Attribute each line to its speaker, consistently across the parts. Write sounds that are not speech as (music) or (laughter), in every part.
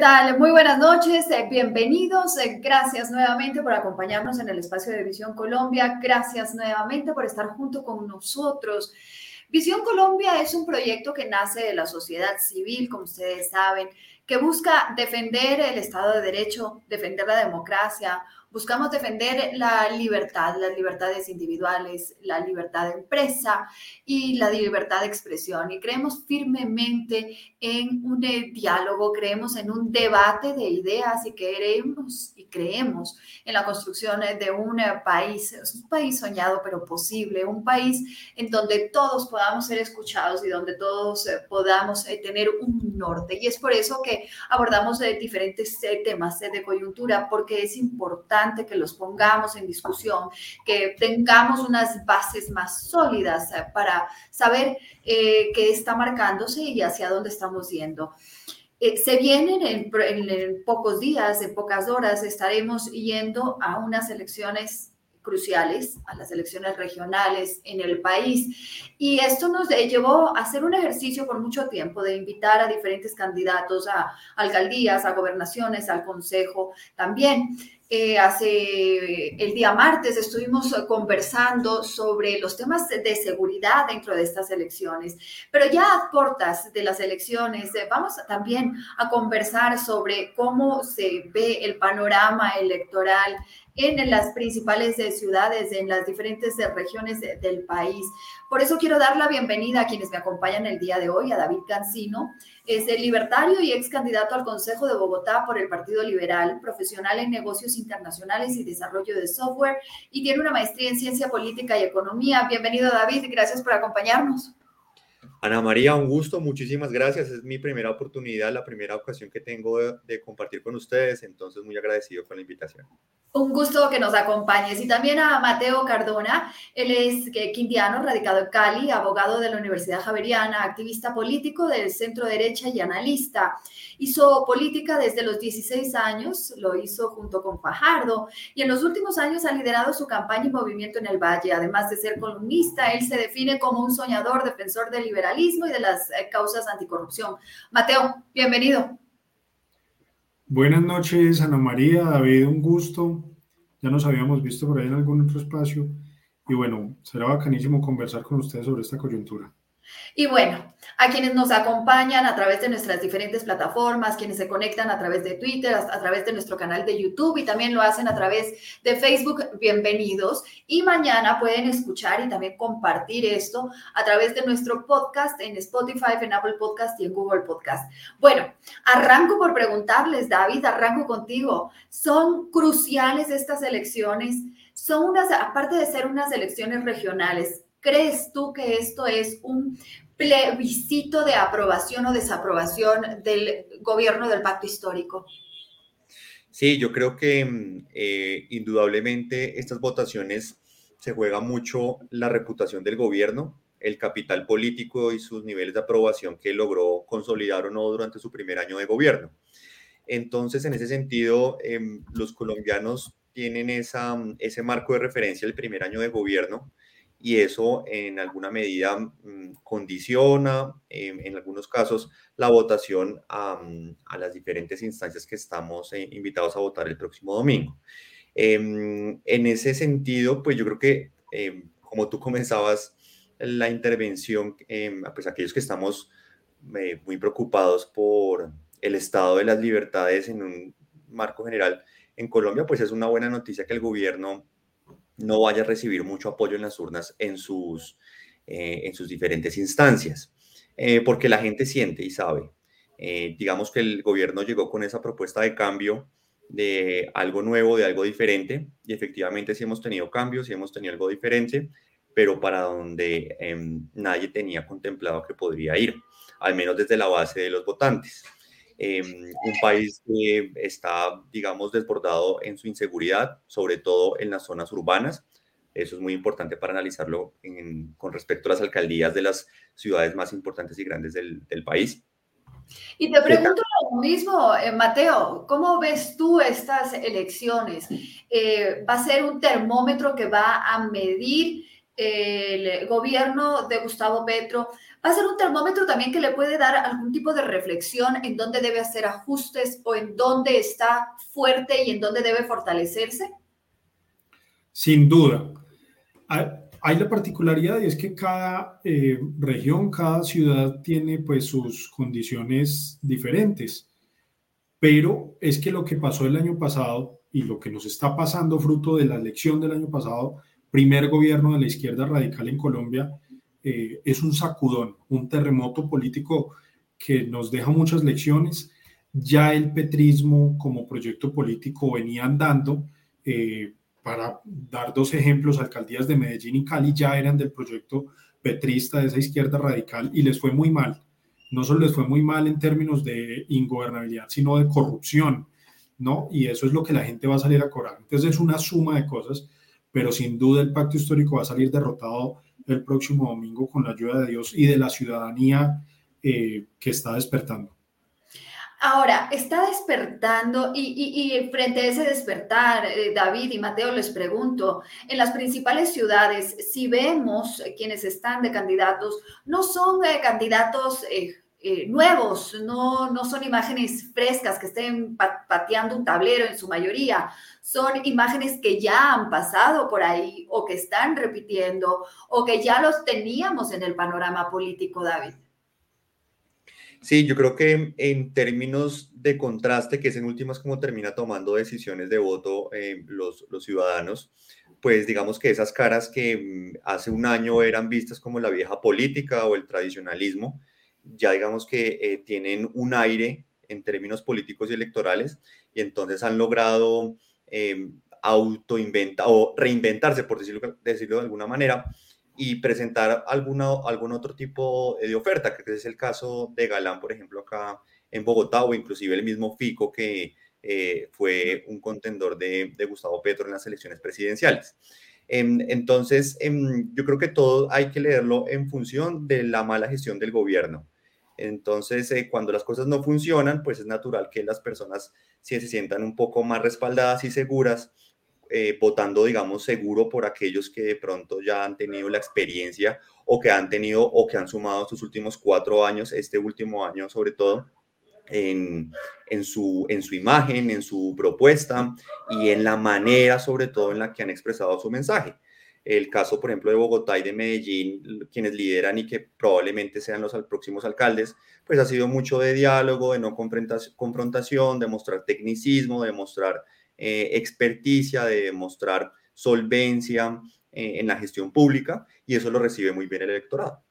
Speaker 1: tal? Muy buenas noches, eh, bienvenidos. Eh, gracias nuevamente por acompañarnos en el espacio de Visión Colombia. Gracias nuevamente por estar junto con nosotros. Visión Colombia es un proyecto que nace de la sociedad civil, como ustedes saben, que busca defender el Estado de Derecho, defender la democracia, Buscamos defender la libertad, las libertades individuales, la libertad de empresa y la libertad de expresión. Y creemos firmemente en un diálogo, creemos en un debate de ideas y queremos y creemos en la construcción de un país, un país soñado pero posible, un país en donde todos podamos ser escuchados y donde todos eh, podamos eh, tener un norte. Y es por eso que abordamos eh, diferentes temas de coyuntura, porque es importante que los pongamos en discusión, que tengamos unas bases más sólidas eh, para saber eh, qué está marcándose y hacia dónde estamos yendo. Eh, se vienen en, en, pocos días, en pocas horas, estaremos yendo a unas elecciones cruciales, a las elecciones regionales en el país. Y esto nos llevó a hacer un ejercicio por mucho tiempo de invitar a diferentes candidatos a alcaldías, a gobernaciones, al consejo también. Eh, hace el día martes estuvimos conversando sobre los temas de seguridad dentro de estas elecciones, pero ya a cortas de las elecciones eh, vamos también a conversar sobre cómo se ve el panorama electoral en las principales eh, ciudades, en las diferentes eh, regiones del país. Por eso quiero dar la bienvenida a quienes me acompañan el día de hoy, a David Cancino. Es el libertario y ex candidato al Consejo de Bogotá por el Partido Liberal, profesional en negocios internacionales y desarrollo de software y tiene una maestría en ciencia política y economía. Bienvenido David, gracias por acompañarnos.
Speaker 2: Ana María, un gusto, muchísimas gracias. Es mi primera oportunidad, la primera ocasión que tengo de, compartir con ustedes, entonces muy agradecido con la invitación.
Speaker 1: Un gusto que nos acompañes. Y también a Mateo Cardona, él es quindiano, radicado en Cali, abogado de la Universidad Javeriana, activista político del centro derecha y analista. Hizo política desde los 16 años, lo hizo junto con Fajardo, y en los últimos años ha liderado su campaña y movimiento en el Valle. Además de ser columnista, él se define como un soñador, defensor del liberalismo y de las eh, causas anticorrupción. Mateo, bienvenido.
Speaker 3: Buenas noches, Ana María, David, un gusto. Ya nos habíamos visto por ahí en algún otro espacio y bueno, será bacanísimo conversar con ustedes sobre esta coyuntura.
Speaker 1: Y bueno, a quienes nos acompañan a través de nuestras diferentes plataformas, quienes se conectan a través de Twitter, a, través de nuestro canal de YouTube y también lo hacen a través de Facebook, bienvenidos. Y mañana pueden escuchar y también compartir esto a través de nuestro podcast en Spotify, en Apple Podcast y en Google Podcast. Bueno, arranco por preguntarles, David, arranco contigo. ¿Son cruciales estas elecciones? Son unas, aparte de ser unas elecciones regionales, ¿Crees tú que esto es un plebiscito de aprobación o desaprobación del gobierno del pacto histórico?
Speaker 2: Sí, yo creo que mm, eh, indudablemente estas votaciones se juega mucho la reputación del gobierno, el capital político y sus niveles de aprobación que logró consolidar o no durante su primer año de gobierno. Entonces, en ese sentido, em, los colombianos tienen esa, mm, ese marco de referencia el primer año de gobierno y eso en alguna medida mm, condiciona, em, en algunos casos, la votación a, mm, las diferentes instancias que estamos eh, invitados a votar el próximo domingo. Em, en ese sentido, pues yo creo que, em, como tú comenzabas la intervención, pues aquellos que estamos eh, muy preocupados por el estado de las libertades en un marco general en Colombia, pues es una buena noticia que el gobierno no vaya a recibir mucho apoyo en las urnas en sus, eh, en sus diferentes instancias, eh, porque la gente siente y sabe. Eh, digamos que el gobierno llegó con esa propuesta de cambio de algo nuevo, de algo diferente, y efectivamente sí hemos tenido cambios, sí hemos tenido algo diferente, pero para donde em, nadie tenía contemplado que podría ir, al menos desde la base de los votantes. Em, un país que está, digamos, desbordado en su inseguridad, sobre todo en las zonas urbanas. Eso es muy importante para analizarlo con respecto a las alcaldías de las ciudades más importantes y grandes del, país.
Speaker 1: Y te pregunto lo mismo, eh, Mateo, ¿cómo ves tú estas elecciones? Eh, ¿Va a ser un termómetro que va a medir el gobierno de Gustavo Petro? Va a ser un termómetro también que le puede dar algún tipo de reflexión en dónde debe hacer ajustes o en dónde está fuerte y en dónde debe fortalecerse.
Speaker 3: Sin duda. Hay la particularidad y es que cada eh, región, cada ciudad tiene pues sus condiciones diferentes. Pero es que lo que pasó el año pasado y lo que nos está pasando fruto de la elección del año pasado, primer gobierno de la izquierda radical en Colombia, eh, es un sacudón, un terremoto político que nos deja muchas lecciones. Ya el petrismo como proyecto político venía andando. Eh, para dar dos ejemplos, alcaldías de Medellín y Cali ya eran del proyecto petrista de esa izquierda radical y les fue muy mal. No solo les fue muy mal en términos de ingobernabilidad, sino de corrupción, ¿no? Y eso es lo que la gente va a salir a cobrar. Entonces es una suma de cosas, pero sin duda el pacto histórico va a salir derrotado el próximo domingo con la ayuda de Dios y de la ciudadanía eh, que está despertando.
Speaker 1: Ahora, está despertando y, frente a ese despertar, eh, David y Mateo, les pregunto, en las principales ciudades, si vemos quienes están de candidatos, no son eh, candidatos nuevos, no, no son imágenes frescas que estén pateando un tablero en su mayoría, son imágenes que ya han pasado por ahí o que están repitiendo o que ya los teníamos en el panorama político, David.
Speaker 2: Sí, yo creo que en términos de contraste, que es en últimas como termina tomando decisiones de voto eh, los, los ciudadanos, pues digamos que esas caras que mm, hace un año eran vistas como la vieja política o el tradicionalismo, ya digamos que eh, tienen un aire en términos políticos y electorales y entonces han logrado eh, o reinventarse, por decirlo, decirlo de alguna manera, y presentar alguna, algún otro tipo de oferta, que es el caso de Galán, por ejemplo, acá en Bogotá, o inclusive el mismo Fico, que eh, fue un contendor de, de, Gustavo Petro en las elecciones presidenciales. Em, entonces, em, yo creo que todo hay que leerlo en función de la mala gestión del gobierno. Entonces, eh, cuando las cosas no funcionan, pues es natural que las personas se sientan un poco más respaldadas y seguras, eh, votando, digamos, seguro por aquellos que de pronto ya han tenido la experiencia o que han tenido o que han sumado sus últimos cuatro años, este último año sobre todo, en, su imagen, en su propuesta y en la manera sobre todo en la que han expresado su mensaje el caso, por ejemplo, de Bogotá y de Medellín, quienes lideran y que probablemente sean los próximos alcaldes, pues ha sido mucho de diálogo, de no confrontación, de mostrar tecnicismo, de mostrar eh, experticia, de mostrar solvencia eh, en la gestión pública, y eso lo recibe muy bien el electorado.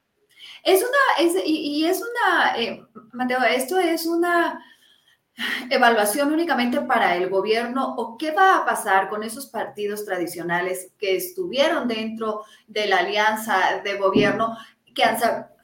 Speaker 1: Es una, es, y, es una, eh, Mateo, esto es una evaluación únicamente para el gobierno o qué va a pasar con esos partidos tradicionales que estuvieron dentro de la alianza de gobierno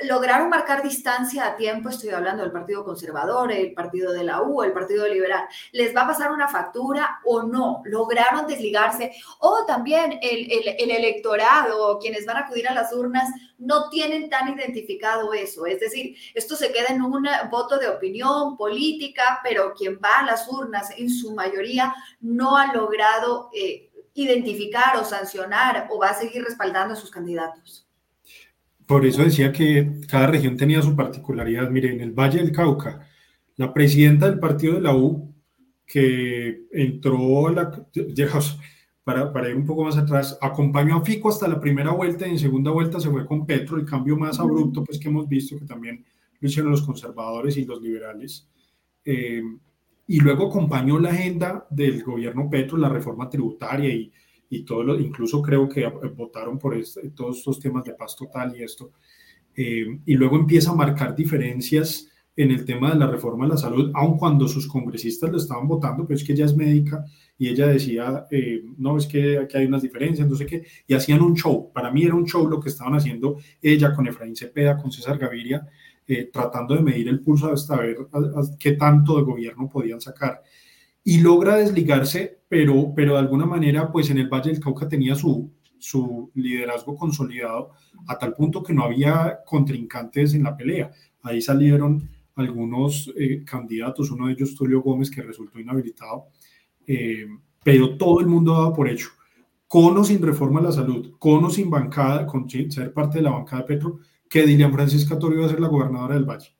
Speaker 1: lograron marcar distancia a tiempo, estoy hablando del Partido Conservador, el Partido de la U, el Partido Liberal, ¿les va a pasar una factura o no? ¿Lograron desligarse? O también el, el, electorado, quienes van a acudir a las urnas, no tienen tan identificado eso. Es decir, esto se queda en un voto de opinión política, pero quien va a las urnas en su mayoría no ha logrado eh, identificar o sancionar o va a seguir respaldando a sus candidatos.
Speaker 3: Por eso decía que cada región tenía su particularidad. Mire, en el Valle del Cauca, la presidenta del partido de la U, que entró, la, para, para, ir un poco más atrás, acompañó a Fico hasta la primera vuelta y en segunda vuelta se fue con Petro, el cambio más abrupto pues, que hemos visto, que también lo hicieron los conservadores y los liberales. Eh, y luego acompañó la agenda del gobierno Petro, la reforma tributaria y y todo incluso creo que votaron por este, todos estos temas de paz total y esto. Eh, y luego empieza a marcar diferencias en el tema de la reforma a la salud, aun cuando sus congresistas lo estaban votando, pero es que ella es médica y ella decía, eh, no, es que aquí hay unas diferencias, no sé qué, y hacían un show. Para mí era un show lo que estaban haciendo ella con Efraín Cepeda, con César Gaviria, eh, tratando de medir el pulso hasta ver qué tanto de gobierno podían sacar y logra desligarse, pero, pero de alguna manera, pues en el Valle del Cauca tenía su, su liderazgo consolidado a tal punto que no había contrincantes en la pelea. Ahí salieron algunos eh, candidatos, uno de ellos Tulio Gómez, que resultó inhabilitado, eh, pero todo el mundo daba por hecho, con sin reforma a la salud, con sin bancada, con ser parte de la bancada de Petro, que Dilian Francisca Toro iba a ser la gobernadora del Valle.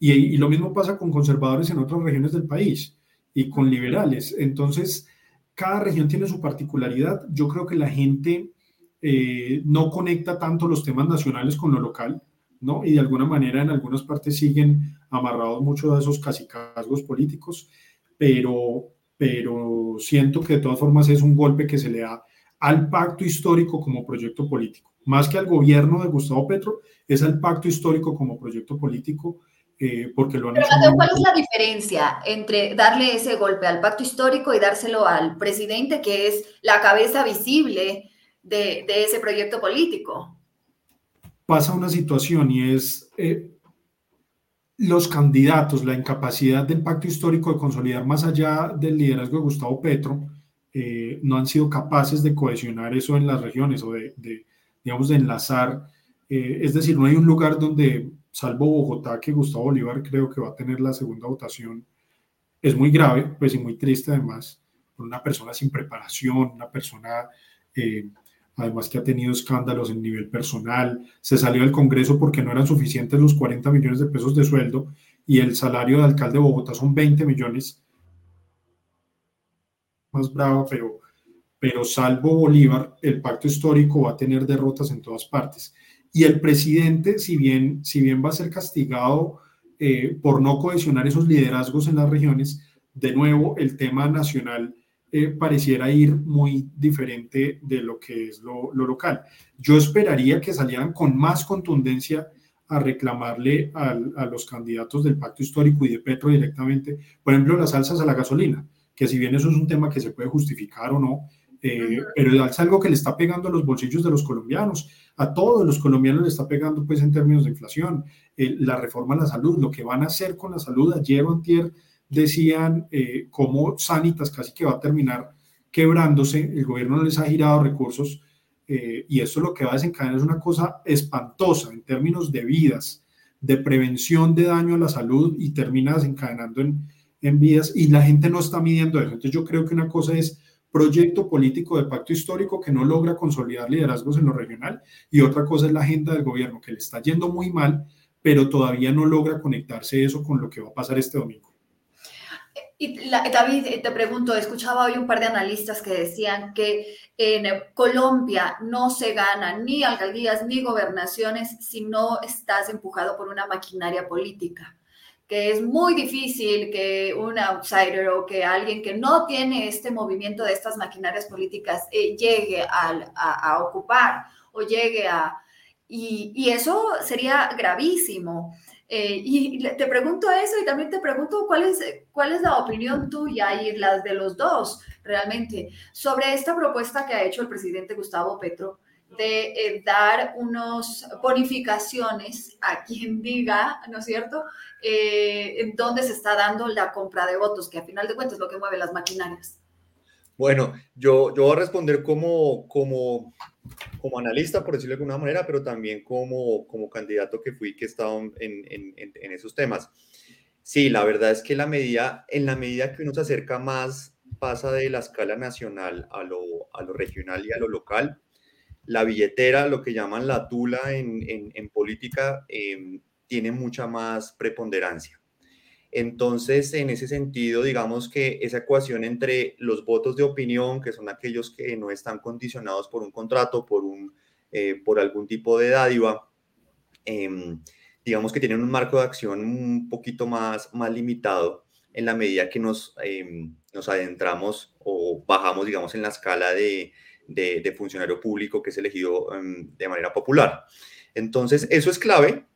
Speaker 3: Y, lo mismo pasa con conservadores en otras regiones del país y con liberales. Entonces, cada región tiene su particularidad. Yo creo que la gente eh, no conecta tanto los temas nacionales con lo local, ¿no? Y de alguna manera en algunas partes siguen amarrados mucho a esos casicazgos políticos, pero, pero siento que de todas formas es un golpe que se le da al pacto histórico como proyecto político. Más que al gobierno de Gustavo Petro, es al pacto histórico como proyecto político eh, porque lo han
Speaker 1: Pero, ¿cuál es la diferencia entre darle ese golpe al pacto histórico y dárselo al presidente, que es la cabeza visible de, de ese proyecto político?
Speaker 3: Pasa una situación y es eh, los candidatos, la incapacidad del pacto histórico de consolidar más allá del liderazgo de Gustavo Petro, eh, no han sido capaces de cohesionar eso en las regiones o de, de digamos, de enlazar. es decir, no hay un lugar donde salvo Bogotá, que Gustavo Bolívar creo que va a tener la segunda votación, es muy grave, pues y muy triste además, por una persona sin preparación, una persona eh, además que ha tenido escándalos en nivel personal, se salió del Congreso porque no eran suficientes los 40 millones de pesos de sueldo y el salario de alcalde de Bogotá son 20 millones. Más bravo, pero, pero salvo Bolívar, el pacto histórico va a tener derrotas en todas partes. Y el presidente, si bien, si bien va a ser castigado eh, por no cohesionar esos liderazgos en las regiones, de nuevo el tema nacional eh, pareciera ir muy diferente de lo que es lo, local. Yo esperaría que salieran con más contundencia a reclamarle a los candidatos del pacto histórico y de Petro directamente, por ejemplo, las alzas a la gasolina, que si bien eso es un tema que se puede justificar o no, eh, pero es algo que le está pegando a los bolsillos de los colombianos. A todos los colombianos le está pegando pues en términos de inflación, eh, la reforma a la salud, lo que van a hacer con la salud, ayer o antier decían eh, cómo Sanitas casi que va a terminar quebrándose, el gobierno no les ha girado recursos eh, y esto lo que va a desencadenar es una cosa espantosa en términos de vidas, de prevención de daño a la salud y termina desencadenando en, en vidas y la gente no está midiendo eso. Entonces yo creo que una cosa es proyecto político de pacto histórico que no logra consolidar liderazgos en lo regional y otra cosa es la agenda del gobierno que le está yendo muy mal, pero todavía no logra conectarse eso con lo que va a pasar este domingo.
Speaker 1: Y David, eh, te pregunto, escuchaba hoy un par de analistas que decían que en Colombia no se ganan ni alcaldías ni gobernaciones si no estás empujado por una maquinaria política que es muy difícil que un outsider o que alguien que no tiene este movimiento de estas maquinarias políticas eh, llegue a, ocupar o llegue a... Y, eso sería gravísimo. Eh, y te pregunto eso y también te pregunto cuál es, cuál es la opinión tuya y la de los dos realmente sobre esta propuesta que ha hecho el presidente Gustavo Petro de eh, dar unas bonificaciones a quien diga, ¿no es cierto?, eh, en dónde se está dando la compra de votos, que a final de cuentas es lo que mueve las maquinarias.
Speaker 2: Bueno, yo, yo voy a responder como, como, como analista, por decirlo de alguna manera, pero también como, como candidato que fui, que he estado en, en, en esos temas. Sí, la verdad es que la medida, en la medida que uno se acerca más, pasa de la escala nacional a lo, a lo regional y a lo local, la billetera, lo que llaman la tula en, política, em, tiene mucha más preponderancia. Entonces, en ese sentido, digamos que esa ecuación entre los votos de opinión, que son aquellos que no están condicionados por un contrato, por, un, eh, por algún tipo de dádiva, em, digamos que tienen un marco de acción un poquito más, más limitado en la medida que nos, em, nos adentramos o bajamos, digamos, en la escala de, de, funcionario público que es elegido em, de manera popular. Entonces, eso es clave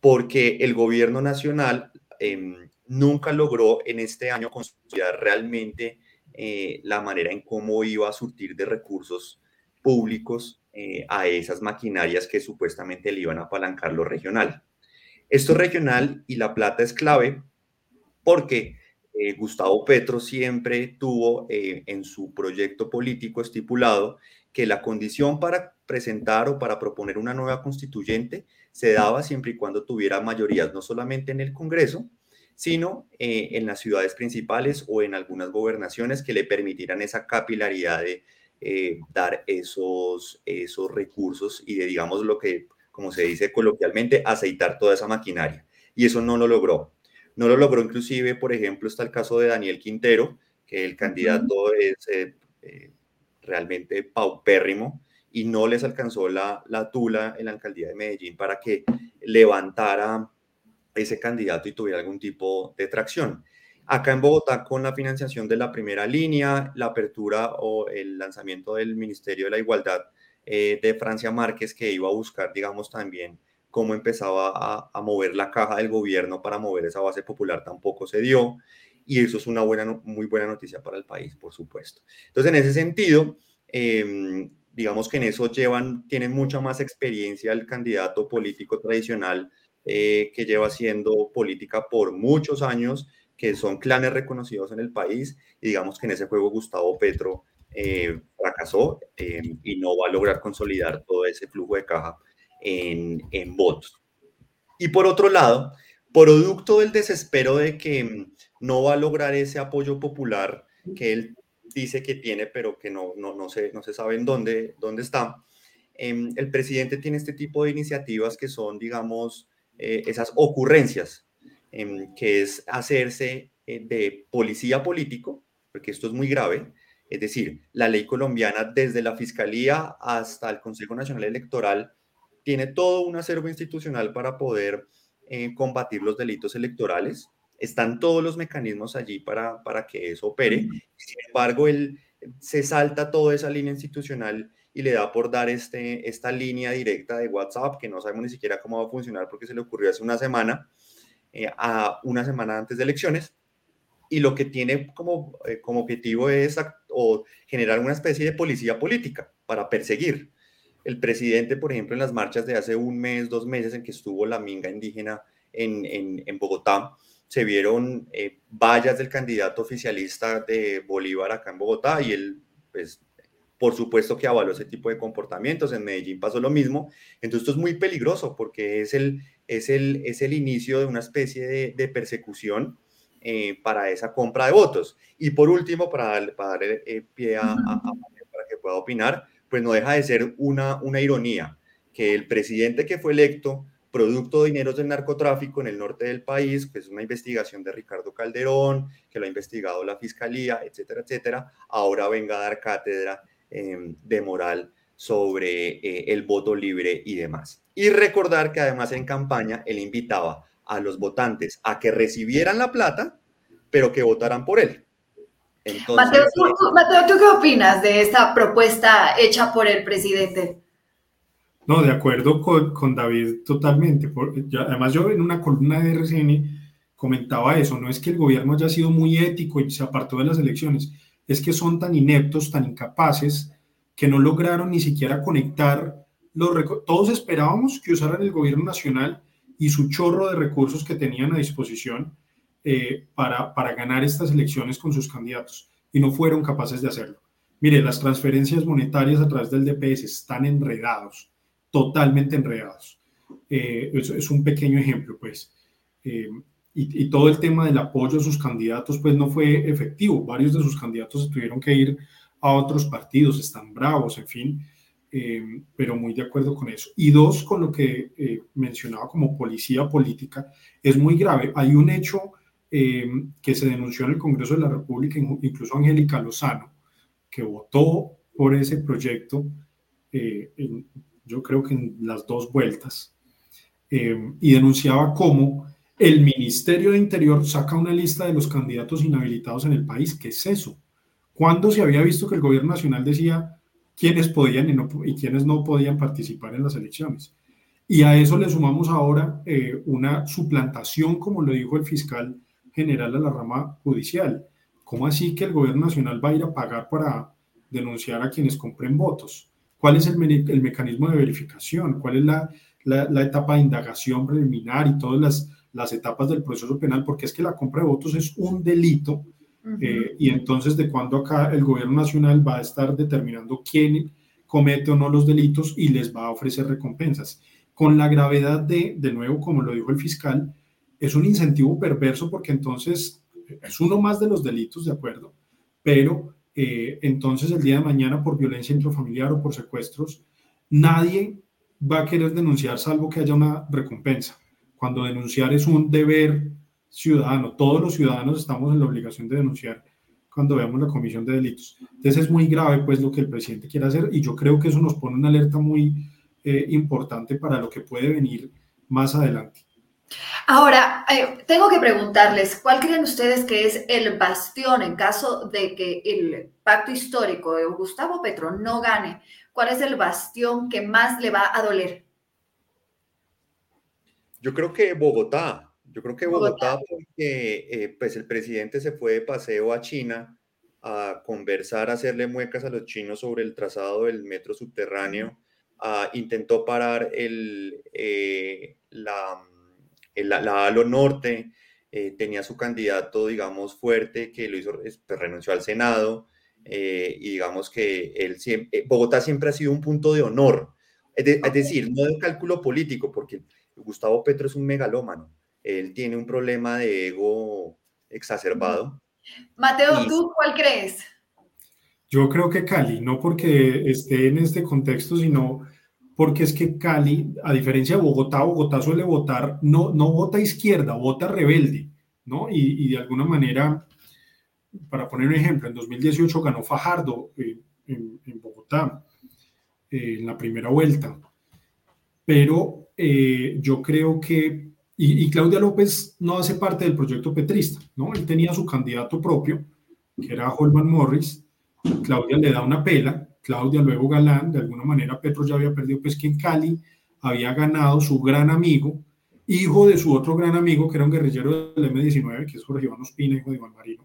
Speaker 2: porque el gobierno nacional em, nunca logró en este año consolidar realmente eh, la manera en cómo iba a surtir de recursos públicos eh, a esas maquinarias que supuestamente le iban a apalancar lo regional. Esto regional y la plata es clave porque eh, Gustavo Petro siempre tuvo eh, en su proyecto político estipulado que la condición para presentar o para proponer una nueva constituyente se daba siempre y cuando tuviera mayorías no solamente en el Congreso, sino eh, en las ciudades principales o en algunas gobernaciones que le permitieran esa capilaridad de dar esos, esos recursos y de, digamos, lo que como se dice coloquialmente, aceitar toda esa maquinaria. Y eso no lo logró. No lo logró inclusive, por ejemplo, está el caso de Daniel Quintero, que el candidato es eh, eh, realmente paupérrimo y no les alcanzó la, la tula en la alcaldía de Medellín para que levantara ese candidato y tuviera algún tipo de tracción. Acá en Bogotá, con la financiación de la primera línea, la apertura o el lanzamiento del Ministerio de la Igualdad eh, de Francia Márquez, que iba a buscar, digamos, también cómo empezaba a, mover la caja del gobierno para mover esa base popular, tampoco se dio. Y eso es una buena, muy buena noticia para el país, por supuesto. Entonces, en ese sentido, eh, digamos que en eso llevan, tienen mucha más experiencia el candidato político tradicional eh, que lleva haciendo política por muchos años, que son clanes reconocidos en el país, y digamos que en ese juego Gustavo Petro eh, fracasó eh, y no va a lograr consolidar todo ese flujo de caja en, en votos. Y por otro lado, producto del desespero de que no va a lograr ese apoyo popular que él dice que tiene, pero que no, no, no, se, no se sabe en dónde, dónde está. Eh, el presidente tiene este tipo de iniciativas que son, digamos, eh, esas ocurrencias, eh, que es hacerse eh, de policía político, porque esto es muy grave, es decir, la ley colombiana desde la Fiscalía hasta el Consejo Nacional Electoral tiene todo un acervo institucional para poder eh, combatir los delitos electorales están todos los mecanismos allí para, para que eso opere. Sin embargo, él se salta toda esa línea institucional y le da por dar este, esta línea directa de WhatsApp, que no sabemos ni siquiera cómo va a funcionar porque se le ocurrió hace una semana, eh, a una semana antes de elecciones. Y lo que tiene como, eh, como objetivo es o generar una especie de policía política para perseguir. El presidente, por ejemplo, en las marchas de hace un mes, dos meses en que estuvo la minga indígena en, en, en Bogotá, se vieron eh, vallas del candidato oficialista de Bolívar acá en Bogotá y él, pues, por supuesto que avaló ese tipo de comportamientos. En Medellín pasó lo mismo. Entonces, esto es muy peligroso porque es el, es el, es el inicio de una especie de, de persecución eh, para esa compra de votos. Y por último, para, para dar eh, pie a, a, a, para que pueda opinar, pues no deja de ser una, una ironía que el presidente que fue electo producto de dineros del narcotráfico en el norte del país, que es una investigación de Ricardo Calderón, que lo ha investigado la Fiscalía, etcétera, etcétera, ahora venga a dar cátedra eh, de moral sobre eh, el voto libre y demás. Y recordar que además en campaña él invitaba a los votantes a que recibieran la plata, pero que votaran por él.
Speaker 1: Entonces, Mateo, ¿tú, Mateo, ¿tú qué opinas de esta propuesta hecha por el presidente?
Speaker 3: No, de acuerdo con, con David totalmente. Por, ya, además, yo en una columna de RCN comentaba eso, no es que el gobierno haya sido muy ético y se apartó de las elecciones, es que son tan ineptos, tan incapaces, que no lograron ni siquiera conectar los todos esperábamos que usaran el gobierno nacional y su chorro de recursos que tenían a disposición eh, para, para ganar estas elecciones con sus candidatos y no fueron capaces de hacerlo. Mire, las transferencias monetarias a través del DPS están enredados totalmente enredados. Eh, es, es, un pequeño ejemplo, pues. Eh, y, y, todo el tema del apoyo a sus candidatos, pues no fue efectivo. Varios de sus candidatos tuvieron que ir a otros partidos, están bravos, en fin, eh, pero muy de acuerdo con eso. Y dos, con lo que eh, mencionaba como policía política, es muy grave. Hay un hecho eh, que se denunció en el Congreso de la República, incluso Angélica Lozano, que votó por ese proyecto en, yo creo que en las dos vueltas, eh, y denunciaba cómo el Ministerio de Interior saca una lista de los candidatos inhabilitados en el país. ¿Qué es eso? ¿Cuándo se había visto que el gobierno nacional decía quiénes podían y, no, y quiénes no podían participar en las elecciones? Y a eso le sumamos ahora eh, una suplantación, como lo dijo el fiscal general de la rama judicial. ¿Cómo así que el gobierno nacional va a ir a pagar para denunciar a quienes compren votos? cuál es el, me el mecanismo de verificación, cuál es la, la, la, etapa de indagación preliminar y todas las, las etapas del proceso penal, porque es que la compra de votos es un delito uh -huh. eh, y entonces de cuándo acá el gobierno nacional va a estar determinando quién comete o no los delitos y les va a ofrecer recompensas. Con la gravedad de, de nuevo, como lo dijo el fiscal, es un incentivo perverso porque entonces es uno más de los delitos, de acuerdo, pero eh, entonces el día de mañana por violencia intrafamiliar o por secuestros, nadie va a querer denunciar salvo que haya una recompensa, cuando denunciar es un deber ciudadano. Todos los ciudadanos estamos en la obligación de denunciar cuando veamos la comisión de delitos. Entonces es muy grave pues lo que el presidente quiere hacer y yo creo que eso nos pone una alerta muy eh, importante para lo que puede venir más adelante.
Speaker 1: Ahora, eh, tengo que preguntarles, ¿cuál creen ustedes que es el bastión en caso de que el pacto histórico de Gustavo Petro no gane? ¿Cuál es el bastión que más le va a doler?
Speaker 2: Yo creo que Bogotá. Yo creo que Bogotá, porque eh, pues el presidente se fue de paseo a China a conversar, a hacerle muecas a los chinos sobre el trazado del metro subterráneo, intentó parar el, eh, la la, Halo Norte eh, tenía su candidato, digamos, fuerte, que lo hizo, pues, renunció al Senado, eh, y digamos que él siempre, eh, Bogotá siempre ha sido un punto de honor, es, decir, no de cálculo político, porque Gustavo Petro es un megalómano, él tiene un problema de ego exacerbado.
Speaker 1: Mateo, ¿tú cuál crees?
Speaker 3: Yo creo que Cali, no porque esté en este contexto, sino porque es que Cali, a diferencia de Bogotá, Bogotá suele votar, no, no vota izquierda, vota rebelde, ¿no? Y, de alguna manera, para poner un ejemplo, en 2018 ganó Fajardo eh, en, Bogotá, eh, en la primera vuelta, pero eh, yo creo que, y, y, Claudia López no hace parte del proyecto petrista, ¿no? Él tenía su candidato propio, que era Holman Morris, Claudia le da una pela, Claudia, luego Galán, de alguna manera Petro ya había perdido, pues que en Cali había ganado su gran amigo, hijo de su otro gran amigo, que era un guerrillero del M-19, que es Jorge Iván Ospina, hijo de Iván Marino.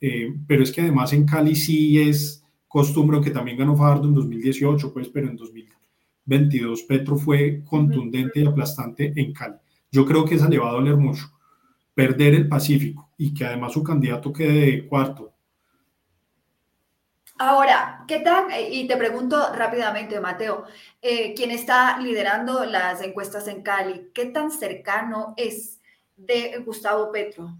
Speaker 3: Eh, pero es que además en Cali sí es costumbre, aunque también ganó Fajardo en 2018, pues, pero en 2022 Petro fue contundente y aplastante en Cali. Yo creo que esa le va a doler mucho. Perder el Pacífico y que además su candidato quede de cuarto
Speaker 1: Ahora, ¿qué tal? Eh, y te pregunto rápidamente, Mateo, eh, quien está liderando las encuestas en Cali, ¿qué tan cercano es de Gustavo Petro?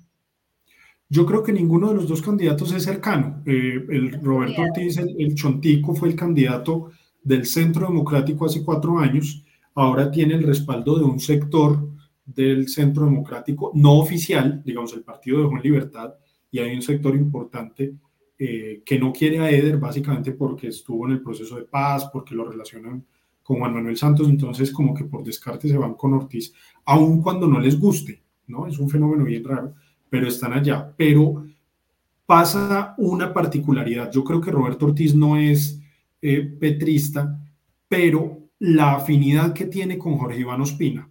Speaker 3: Yo creo que ninguno de los dos candidatos es cercano. Eh, el Roberto Ortiz, el, Chontico, fue el candidato del Centro Democrático hace cuatro años. Ahora tiene el respaldo de un sector del Centro Democrático no oficial, digamos, el partido de Juan Libertad, y hay un sector importante eh, que no quiere a Eder básicamente porque estuvo en el proceso de paz, porque lo relacionan con Juan Manuel Santos, entonces como que por descarte se van con Ortiz, aun cuando no les guste, ¿no? Es un fenómeno bien raro, pero están allá. Pero pasa una particularidad. Yo creo que Roberto Ortiz no es eh, petrista, pero la afinidad que tiene con Jorge Iván Ospina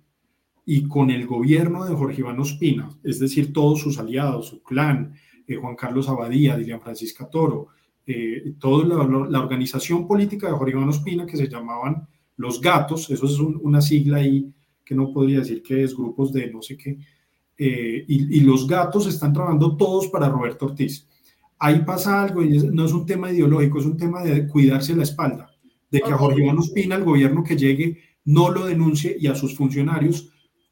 Speaker 3: y con el gobierno de Jorge Iván Ospina, es decir, todos sus aliados, su clan, eh, Juan Carlos Abadía, Dilian Francisca Toro, eh, toda la, organización política de Jorge Iván Ospina que se llamaban Los Gatos, eso es una sigla ahí que no podría decir que es grupos de no sé qué, eh, y, los gatos están trabajando todos para Roberto Ortiz. Ahí pasa algo, y no es un tema ideológico, es un tema de cuidarse la espalda, de que a Jorge Iván Ospina, el gobierno que llegue, no lo denuncie y a sus funcionarios.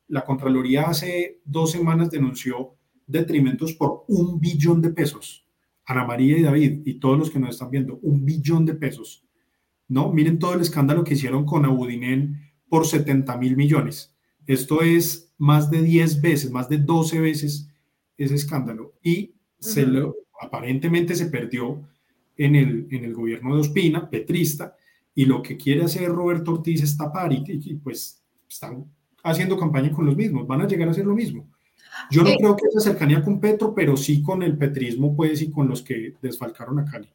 Speaker 3: La Contraloría hace dos semanas denunció detrimentos por un billón de pesos. Ana María y David y todos los que nos están viendo, un billón de pesos. ¿No? Miren todo el escándalo que hicieron con Abudinen por 70 mil millones. Esto es más de 10 veces, más de 12 veces ese escándalo. Y se lo, aparentemente se perdió en el, en el gobierno de Ospina, petrista, y lo que quiere hacer Roberto Ortiz es tapar y, y pues están haciendo campaña con los mismos, van a llegar a hacer lo mismo. Yo no creo que esa cercanía con Petro, pero sí con el petrismo, pues, y con los que desfalcaron a Cali.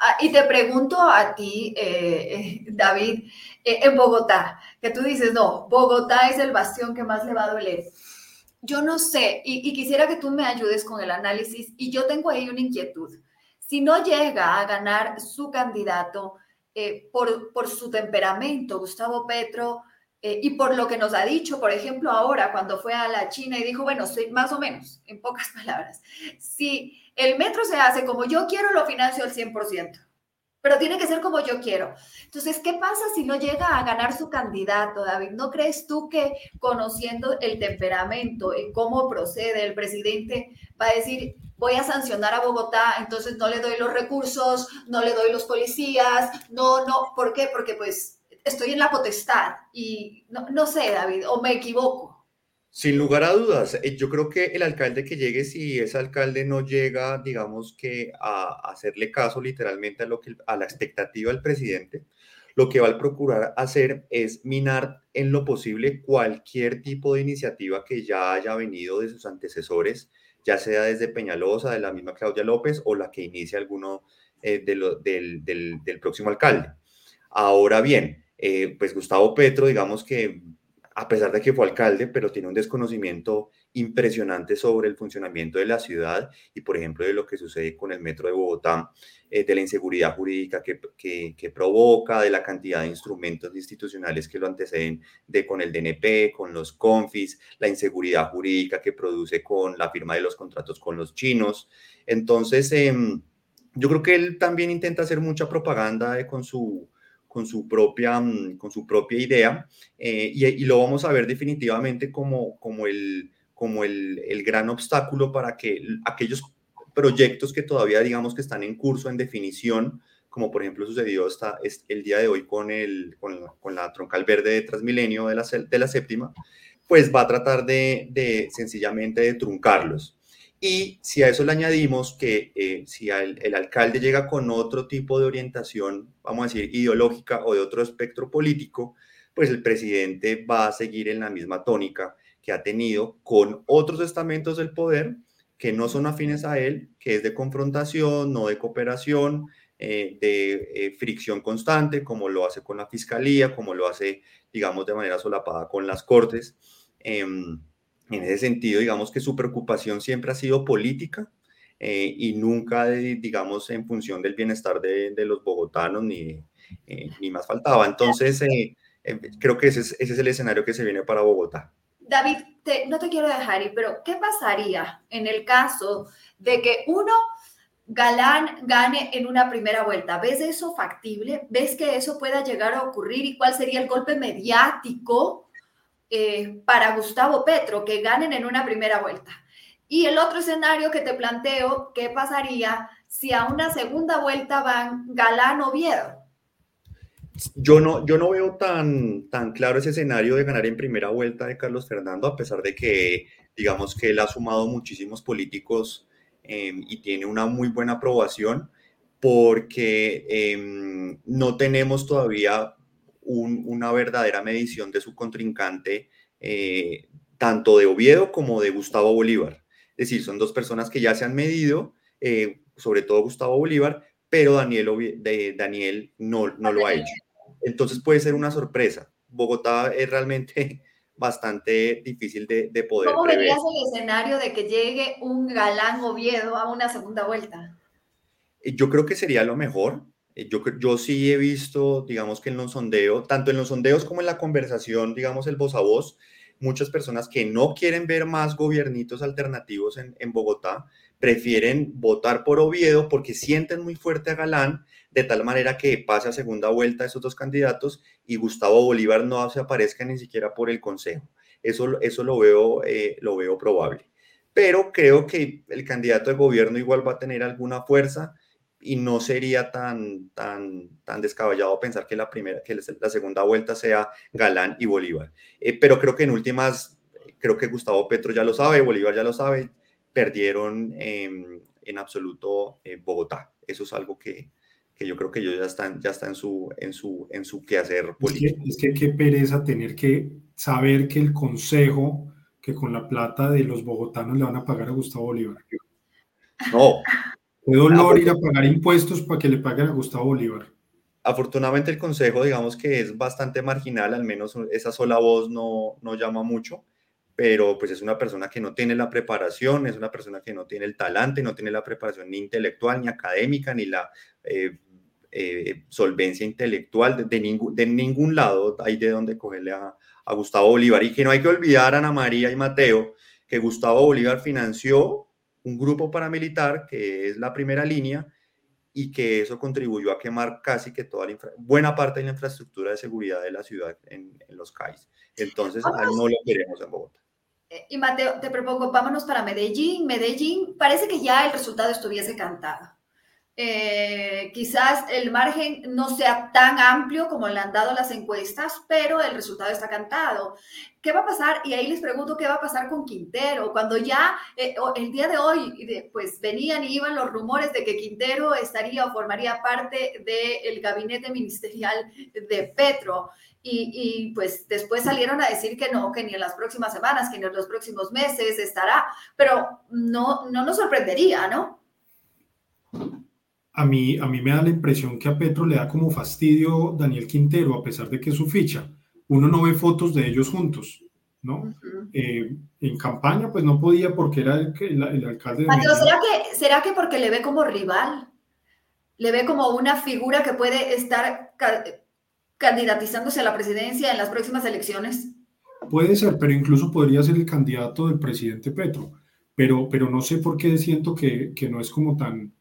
Speaker 1: Ah, y te pregunto a ti, eh, eh, David, eh, en Bogotá, que tú dices, no, Bogotá es el bastión que más le va a doler. Yo no sé, y, quisiera que tú me ayudes con el análisis, y yo tengo ahí una inquietud. Si no llega a ganar su candidato por, por su temperamento, Gustavo Petro, eh, y por lo que nos ha dicho, por ejemplo, ahora cuando fue a la China y dijo, bueno, soy más o menos, en pocas (laughs) palabras, si el metro se hace como yo quiero, lo financio al 100%, pero tiene que ser como yo quiero. Entonces, ¿qué pasa si no llega a ganar su candidato, David? ¿No crees tú que conociendo el temperamento y cómo procede el presidente va a decir, voy a sancionar a Bogotá, entonces no le doy los recursos, no le doy los policías, no, no, ¿por qué? Porque pues estoy en la potestad y no, no sé, David, o me equivoco.
Speaker 2: Sin lugar a dudas, eh, yo creo que el alcalde que llegue, si ese alcalde no llega, digamos que a, hacerle caso literalmente a, lo que, a la expectativa del presidente, lo que va a procurar hacer es minar en lo posible cualquier tipo de iniciativa que ya haya venido de sus antecesores, ya sea desde Peñalosa, de la misma Claudia López o la que inicie alguno eh, de del, próximo alcalde. Ahora bien, eh, pues Gustavo Petro, digamos que a pesar de que fue alcalde, pero tiene un desconocimiento impresionante sobre el funcionamiento de la ciudad y, por ejemplo, de lo que sucede con el metro de Bogotá, eh, de la inseguridad jurídica que, que, provoca, de la cantidad de instrumentos institucionales que lo anteceden de, con el DNP, con los confis, la inseguridad jurídica que produce con la firma de los contratos con los chinos. Entonces, em, yo creo que él también intenta hacer mucha propaganda con su con su propia, mm, con su propia idea eh, y, lo vamos a ver definitivamente como, como, el, como el, el, gran obstáculo para que aquellos proyectos que todavía digamos que están en curso, en definición, como por ejemplo sucedió hasta el día de hoy con, el, con, la, troncal verde de Transmilenio de la, de la séptima, pues va a tratar de, de sencillamente de truncarlos. Y si a eso le añadimos que eh, si el, alcalde llega con otro tipo de orientación, vamos a decir, ideológica o de otro espectro político, pues el presidente va a seguir en la misma tónica que ha tenido con otros estamentos del poder que no son afines a él, que es de confrontación, no de cooperación, eh, de eh, fricción constante, como lo hace con la fiscalía, como lo hace, digamos, de manera solapada con las cortes. Em, en ese sentido, digamos que su preocupación siempre ha sido política eh, y nunca, digamos, en función del bienestar de, los bogotanos, ni, eh, ni más faltaba. Entonces, eh, creo que ese es, ese es, el escenario que se viene para Bogotá.
Speaker 1: David, no te quiero dejar ir, pero ¿qué pasaría en el caso de que uno Galán gane en una primera vuelta. ¿Ves eso factible? ¿Ves que eso pueda llegar a ocurrir? ¿Y cuál sería el golpe mediático eh, para Gustavo Petro, que ganen en una primera vuelta. Y el otro escenario que te planteo, ¿qué pasaría si a una segunda vuelta van Galán Oviedo?
Speaker 2: Yo no, yo no veo tan, tan claro ese escenario de ganar en primera vuelta de Carlos Fernando, a pesar de que, digamos que él ha sumado muchísimos políticos em, y tiene una muy buena aprobación, porque em, no tenemos todavía una verdadera medición de su contrincante, eh, tanto de Oviedo como de Gustavo Bolívar. Es decir, son dos personas que ya se han medido, eh, sobre todo Gustavo Bolívar, pero Daniel, de, Daniel no, no lo ha hecho. Entonces puede ser una sorpresa. Bogotá es realmente (laughs) bastante difícil de, de poder.
Speaker 1: ¿Cómo verías el escenario de que llegue un galán Oviedo a una segunda vuelta?
Speaker 2: Yo creo que sería lo mejor. Eh, yo, yo sí he visto, digamos que en los sondeos, tanto en los sondeos como en la conversación, digamos el voz a voz, muchas personas que no quieren ver más gobiernitos alternativos en, en Bogotá, prefieren votar por Oviedo porque sienten muy fuerte a Galán, de tal manera que pase a segunda vuelta esos dos candidatos y Gustavo Bolívar no se aparezca ni siquiera por el Consejo. Eso, eso lo, veo, eh, lo veo probable. Pero creo que el candidato de gobierno igual va a tener alguna fuerza y no sería tan, tan, tan descabellado pensar que la, primera, que la segunda vuelta sea Galán y Bolívar. Eh, pero creo que en últimas, creo que Gustavo Petro ya lo sabe, Bolívar ya lo sabe, perdieron en absoluto eh, Bogotá. Eso es algo que, que, yo creo que ellos ya están, ya están en, su, en, su, en su quehacer político.
Speaker 3: Es que, es que qué pereza tener que saber que el consejo que con la plata de los bogotanos le van a pagar a Gustavo Bolívar.
Speaker 2: No,
Speaker 3: Qué dolor ir a pagar impuestos para que le paguen a Gustavo Bolívar.
Speaker 2: Afortunadamente el consejo, digamos que es bastante marginal, al menos esa sola voz no, no llama mucho, pero pues es una persona que no tiene la preparación, es una persona que no tiene el talante, no tiene la preparación ni intelectual, ni académica, ni la eh, eh, solvencia intelectual de, de, ningún, de ningún lado hay de donde cogerle a, a Gustavo Bolívar. Y que no hay que olvidar, Ana María y Mateo, que Gustavo Bolívar financió un grupo paramilitar que es la primera línea y que eso contribuyó a quemar casi que toda la buena parte de la infraestructura de seguridad de la ciudad en, los CAIs. Entonces, no lo queremos en Bogotá.
Speaker 1: Eh, y Mateo, te propongo, vámonos para Medellín. Medellín, parece que ya el resultado estuviese cantado. Eh, quizás el margen no sea tan amplio como le han dado las encuestas, pero el resultado está cantado. ¿Qué va a pasar? Y ahí les pregunto qué va a pasar con Quintero, cuando ya eh, el día de hoy, pues venían y iban los rumores de que Quintero estaría o formaría parte del gabinete ministerial de Petro. Y, pues después salieron a decir que no, que ni en las próximas semanas, que ni en los próximos meses estará, pero no, no nos sorprendería, ¿no?
Speaker 3: A mí, a mí me da la impresión que a Petro le da como fastidio Daniel Quintero, a pesar de que es su ficha. Uno no ve fotos de ellos juntos, ¿no? Eh, en campaña, pues no podía porque era el, alcalde de
Speaker 1: ¿será que, ¿será que porque le ve como rival? ¿Le ve como una figura que puede estar candidatizándose a la presidencia en las próximas elecciones?
Speaker 3: Puede ser, pero incluso podría ser el candidato del presidente Petro. Pero, pero no sé por qué siento que, que no es como tan,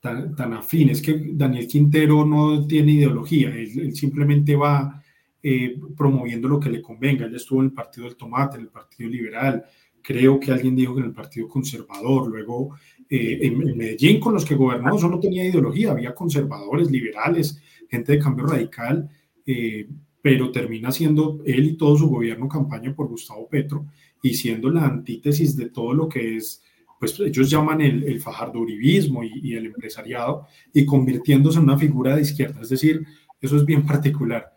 Speaker 3: tan, afín. Es que Daniel Quintero no tiene ideología, él, simplemente va eh, promoviendo lo que le convenga. Él estuvo en el Partido del Tomate, en el Partido Liberal, creo que alguien dijo que en el Partido Conservador, luego eh, en, en, Medellín con los que gobernó, eso no tenía ideología, había conservadores, liberales, gente de cambio radical, eh, pero termina siendo él y todo su gobierno campaña por Gustavo Petro y siendo la antítesis de todo lo que es, pues ellos llaman el, el fajardo-uribismo y, el empresariado y convirtiéndose en una figura de izquierda. Es decir, eso es bien (laughs) particular.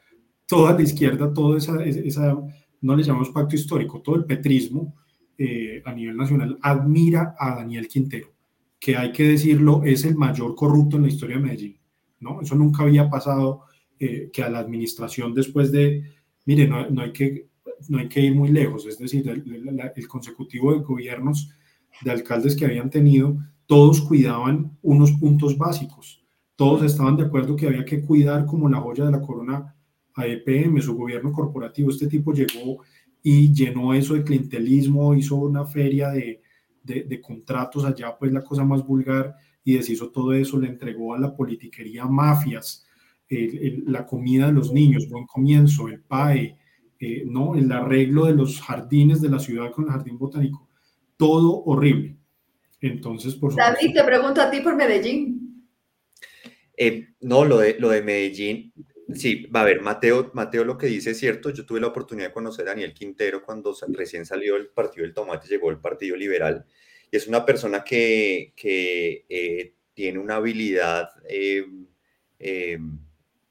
Speaker 3: Toda la izquierda, toda esa, esa no le llamamos pacto histórico, todo el petrismo eh, a nivel nacional admira a Daniel Quintero, que hay que decirlo, es el mayor corrupto en la historia de Medellín. ¿no? Eso nunca había pasado eh, que a la administración después de, mire, no, no, hay que, no hay que ir muy lejos, es decir, el, consecutivo de gobiernos de alcaldes que habían tenido, todos cuidaban unos puntos básicos, todos estaban de acuerdo que había que cuidar como la joya de la corona a EPM, su gobierno corporativo, este tipo llegó y llenó eso de clientelismo, hizo una feria de, de, de, contratos allá, pues la cosa más vulgar, y deshizo todo eso, le entregó a la politiquería mafias, la comida de los niños, buen comienzo, el PAE, eh, ¿no? el arreglo de los jardines de la ciudad con el jardín botánico, todo horrible. Entonces, por
Speaker 1: supuesto, David, te pregunto a ti por Medellín.
Speaker 2: Eh, no, lo de, lo de Medellín, sí, va a ver, Mateo, Mateo lo que dice es cierto, yo tuve la oportunidad de conocer a Daniel Quintero cuando recién salió el Partido del Tomate, llegó el Partido Liberal, y es una persona que, que eh, tiene una habilidad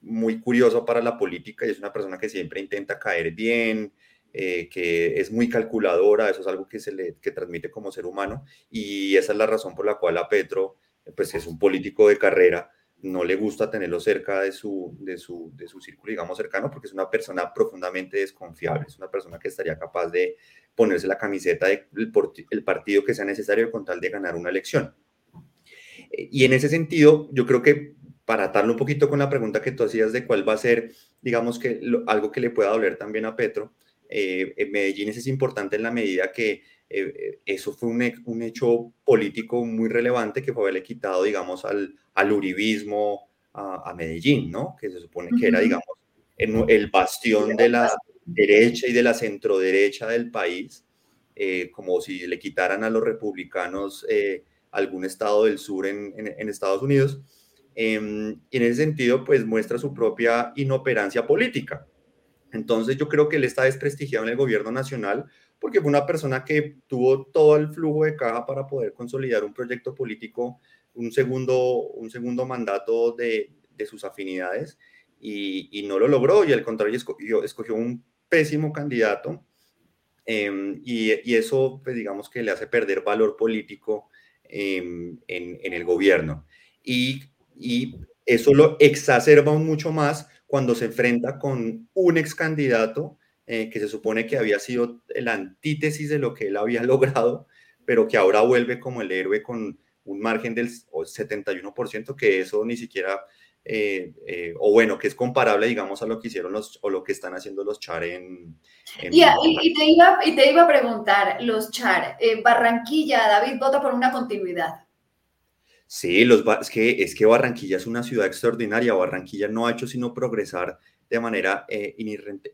Speaker 2: muy curioso para la política y es una persona que siempre intenta caer bien, eh, que es muy calculadora, eso es algo que se le que transmite como ser humano y esa es la razón por la cual a Petro, pues es un político de carrera, no le gusta tenerlo cerca de su, de su, de su círculo, digamos, cercano, porque es una persona profundamente desconfiable, es una persona que estaría capaz de ponerse la camiseta del el partido que sea necesario con tal de ganar una elección. Y en ese sentido, yo creo que para atarlo un poquito con la pregunta que tú hacías de cuál va a ser, digamos que algo que le pueda doler también a Petro, eh, en Medellín es importante en la medida que eh, eso fue un, un, hecho político muy relevante que fue haberle quitado, digamos, al, al uribismo a, Medellín, ¿no? Que se supone que era, digamos, el bastión de la derecha y de la centroderecha del país, eh, como si le quitaran a los republicanos algún estado del sur en, en Estados Unidos. Em, y en ese sentido, pues muestra su propia inoperancia política. Entonces yo creo que él está desprestigiado en el gobierno nacional porque fue una persona que tuvo todo el flujo de caja para poder consolidar un proyecto político, un segundo, un segundo mandato de, sus afinidades y, no lo logró y al contrario escogió, escogió un pésimo candidato em, y, eso pues digamos que le hace perder valor político em, en, en el gobierno. Y y eso lo exacerba mucho más cuando se enfrenta con un ex candidato eh, que se supone que había sido la antítesis de lo que él había (laughs) logrado, pero que ahora vuelve como el héroe con un margen del 71%, que eso ni siquiera, eh, eh, o bueno, que es comparable, digamos, a lo que hicieron los, o lo que están haciendo los Char en...
Speaker 1: y, te iba, y te iba a preguntar, los Char, Barranquilla, David vota por una continuidad.
Speaker 2: Sí, los, es, que, es que Barranquilla es una ciudad extraordinaria. Barranquilla no ha hecho sino progresar de manera eh,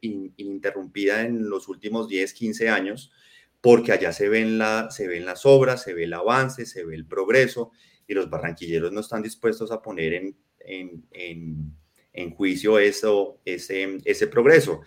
Speaker 2: ininterrumpida en los últimos 10, 15 años, porque allá se ven, la, se ven las obras, se ve el avance, se ve el progreso, y los barranquilleros no están dispuestos a poner en, en, en, juicio eso, ese, ese progreso.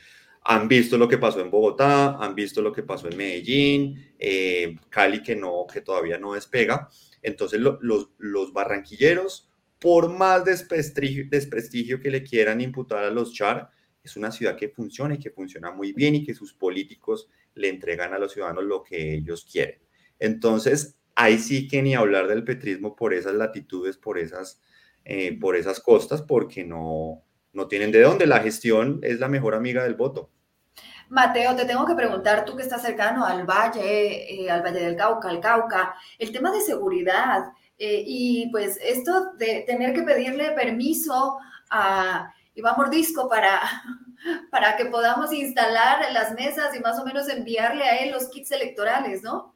Speaker 2: Han visto lo que pasó en Bogotá, han visto lo que pasó en Medellín, eh, Cali que, no, que todavía no despega. Entonces los, los barranquilleros, por más desprestigio, desprestigio que le quieran imputar a los char, es una ciudad que funciona y que funciona muy bien y que sus políticos le entregan a los ciudadanos lo que ellos quieren. Entonces, ahí sí que ni hablar del petrismo por esas latitudes, por esas, eh, por esas costas, porque no, no tienen de dónde. La gestión es la mejor amiga del voto.
Speaker 1: Mateo, te tengo que preguntar, tú que estás cercano al valle, eh, al Valle del Cauca, al Cauca, el tema de seguridad eh, y pues esto de tener que pedirle permiso a Iván Mordisco para, (laughs) para que podamos instalar las mesas y más o menos enviarle a él los kits electorales, ¿no?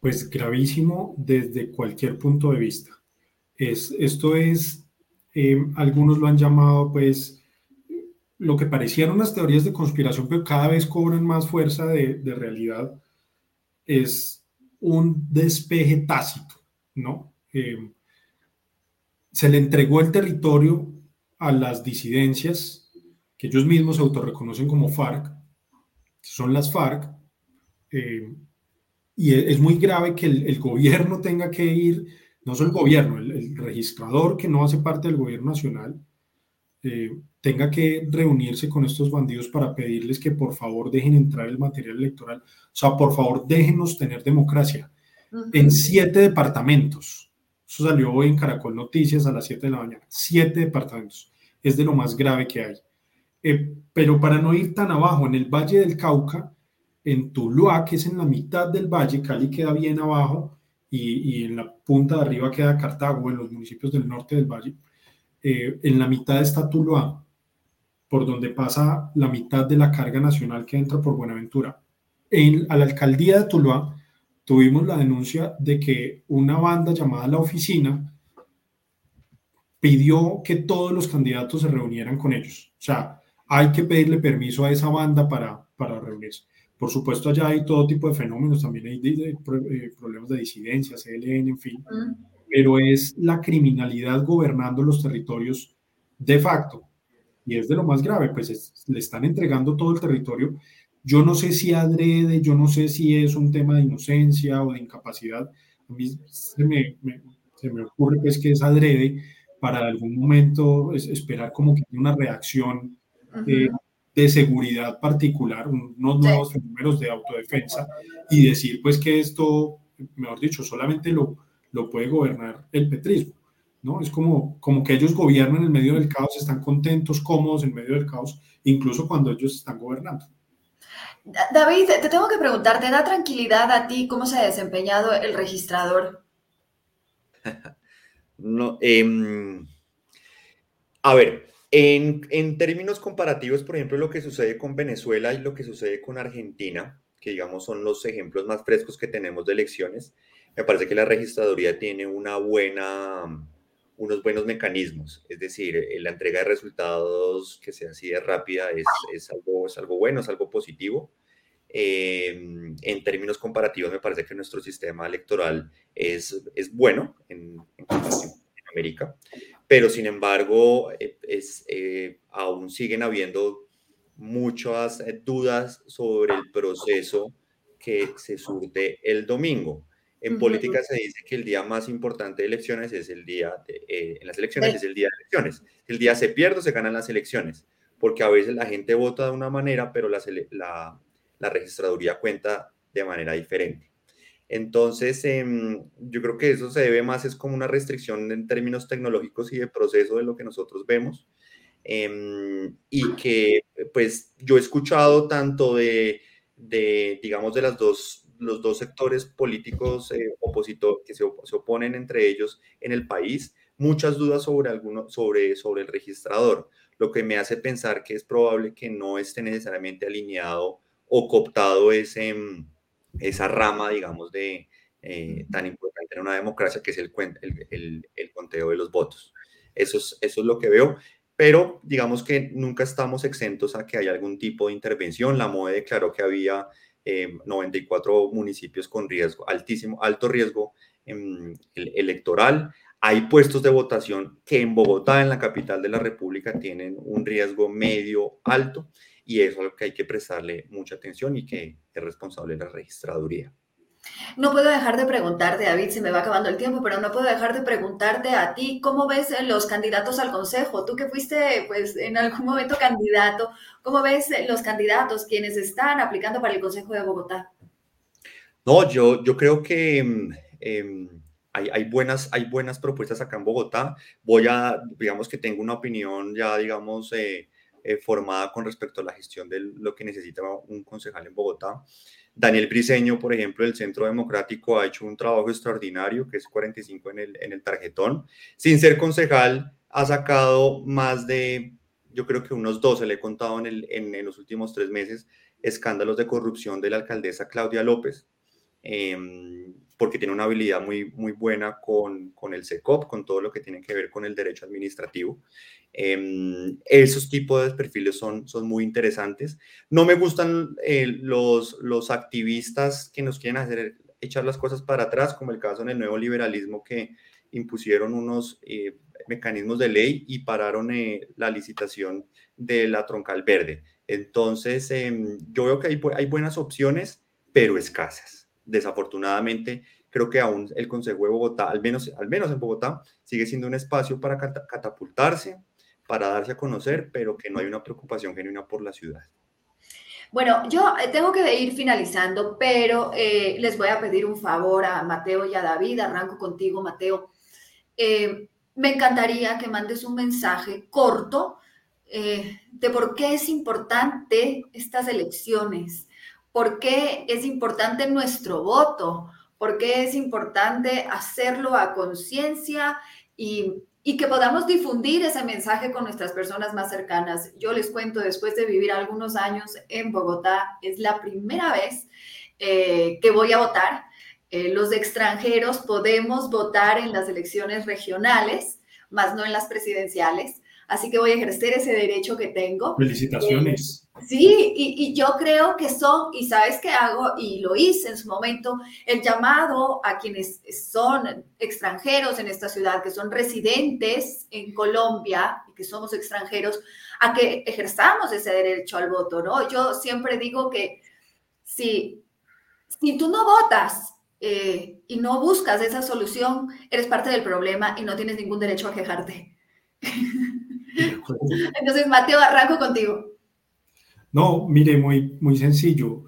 Speaker 3: Pues gravísimo desde cualquier punto de vista. Es, esto es, eh, algunos lo han llamado pues lo que parecieron las teorías de conspiración, pero cada vez cobran más fuerza de, realidad, es un despeje tácito, ¿no? Eh, se le entregó el territorio a las disidencias que ellos mismos se autorreconocen como FARC, son las FARC, eh, y e, es muy grave que el, gobierno tenga que ir, no solo el gobierno, el, registrador que no hace parte del gobierno nacional, eh, tenga que reunirse con estos bandidos para pedirles que por favor dejen entrar el material electoral. O sea, por favor, déjenos tener democracia. En siete departamentos. Eso salió hoy en Caracol Noticias a las 7 de la mañana. Siete departamentos. Es de lo más grave que hay. Eh, pero para no ir tan abajo, en el Valle del Cauca, en Tuluá, que es en la mitad del valle, Cali queda bien abajo y, y en la punta de arriba queda Cartago, en los municipios del norte del valle. Eh, en la mitad está Tuluá, por donde pasa la mitad de la carga nacional que entra por Buenaventura. En, a la alcaldía de Tuluá tuvimos la denuncia de que una banda llamada La Oficina pidió que todos los candidatos se reunieran con ellos. O sea, hay que pedirle permiso a esa banda para, para reunirse. Por supuesto, allá hay todo tipo de fenómenos, también hay eh, problemas de disidencia, CLN, en fin, pero es la criminalidad gobernando los territorios de facto. Y es de lo más grave, pues le están entregando todo el territorio. Yo no sé si adrede, yo no sé si es un tema de inocencia o de incapacidad. A mí se me, se me ocurre pues que es adrede para algún momento esperar como que una reacción de seguridad particular, unos nuevos fenómenos de autodefensa y decir pues que esto, mejor dicho, solamente lo, lo puede gobernar el petrismo. ¿no? Es como, como que ellos gobiernan en medio del caos, están contentos, cómodos en medio del caos, incluso cuando ellos están gobernando.
Speaker 1: David, te tengo que preguntar, ¿te da tranquilidad a ti cómo se ha desempeñado el registrador? (laughs)
Speaker 2: no, em, a ver, en, términos comparativos, por ejemplo, lo que sucede con Venezuela y lo que sucede con Argentina, que digamos son los ejemplos más frescos que tenemos de elecciones, me parece que la registraduría tiene unos buenos mecanismos. Es decir, eh, la entrega de resultados que sea así de rápida es, algo, bueno, es algo positivo. Em, en términos comparativos, me parece que nuestro sistema electoral es, bueno en, América pero sin embargo eh, eh, aún siguen habiendo muchas dudas sobre el proceso que se surte el domingo. En política se dice que el día más importante de elecciones es el día, de, en las elecciones es el día de elecciones. El día se pierde o se ganan las elecciones, porque a veces la gente vota de una manera, pero la, la, la registraduría cuenta de manera diferente. Entonces, em, yo creo que eso se debe más, es como una restricción en términos tecnológicos y de proceso de lo que nosotros vemos. Em, y que, pues, yo he escuchado tanto de, de digamos, de las dos, los dos sectores políticos eh, opositor, que se, se, oponen entre ellos en el país, muchas dudas sobre, alguno, sobre, sobre el registrador, lo que me hace pensar que es probable que no esté necesariamente alineado o cooptado ese em, esa rama, digamos, de eh, tan importante en una democracia que es el, el, el, conteo de los votos. Eso es, eso es lo que veo, pero digamos que nunca estamos exentos a que haya algún tipo de intervención. La MOE declaró que había 94 eh, municipios con riesgo, altísimo, alto riesgo em, electoral. hay puestos de votación que en Bogotá, en la capital de la República, tienen un riesgo medio alto y eso es lo que hay que prestarle mucha atención y que es responsable la registraduría.
Speaker 1: No puedo dejar de preguntarte, David, se me va acabando el tiempo, pero no puedo dejar de preguntarte a ti, ¿cómo ves los candidatos al Consejo? Tú que fuiste, pues, en algún momento candidato, ¿cómo ves los candidatos quienes están aplicando para el Consejo de Bogotá?
Speaker 2: No, yo, yo creo que em, em, hay, buenas, hay buenas propuestas acá en Bogotá. Voy a, digamos que tengo una opinión ya, digamos, eh, eh, formada con respecto a la gestión de lo que necesita un concejal en Bogotá. Daniel Briseño, por ejemplo, del Centro Democrático, ha hecho un trabajo extraordinario, que es 45 en el, en el tarjetón. Sin ser concejal, ha sacado más de, yo creo que unos 12, le he contado en, el, en, los últimos tres meses, escándalos de corrupción de la alcaldesa Claudia López. Eh, porque tiene una habilidad muy, muy buena con, con, el SECOP, con todo lo que tiene que ver con el derecho administrativo. Eh, esos tipos de perfiles son, son muy interesantes. No me gustan eh, los, los activistas que nos quieren hacer echar las cosas para atrás, como el caso en el nuevo liberalismo que impusieron unos eh, mecanismos de ley y pararon eh, la licitación de la troncal verde. Entonces, em, yo veo que hay, hay buenas opciones, pero escasas desafortunadamente, creo que aún el Consejo de Bogotá, al menos, al menos en Bogotá, sigue siendo un espacio para catapultarse, para darse a conocer, pero que no hay una preocupación genuina por la ciudad.
Speaker 1: Bueno, yo eh, tengo que ir finalizando, pero eh, les voy a pedir un favor a Mateo y a David. Arranco contigo, Mateo. Eh, me encantaría que mandes un mensaje corto de por qué es importante estas elecciones, por qué es importante nuestro voto, por qué es importante hacerlo a conciencia y, que podamos difundir ese mensaje con nuestras personas más cercanas. Yo les cuento, después de vivir algunos años en Bogotá, es la primera vez eh, que voy a votar. Eh, los extranjeros podemos votar en las elecciones regionales, más no en las presidenciales. Así que voy a ejercer ese derecho que tengo.
Speaker 3: Felicitaciones.
Speaker 1: Sí, y, yo creo que son, y sabes qué hago, y lo hice en su momento, el llamado a quienes son extranjeros en esta ciudad, que son residentes en Colombia y que somos extranjeros, a que ejerzamos ese derecho al voto, ¿no? Yo siempre digo que si, si tú no votas eh, y no buscas esa solución, eres parte del problema y no tienes ningún derecho a quejarte. Entonces, Mateo, arranco contigo.
Speaker 3: No, mire, muy, muy sencillo.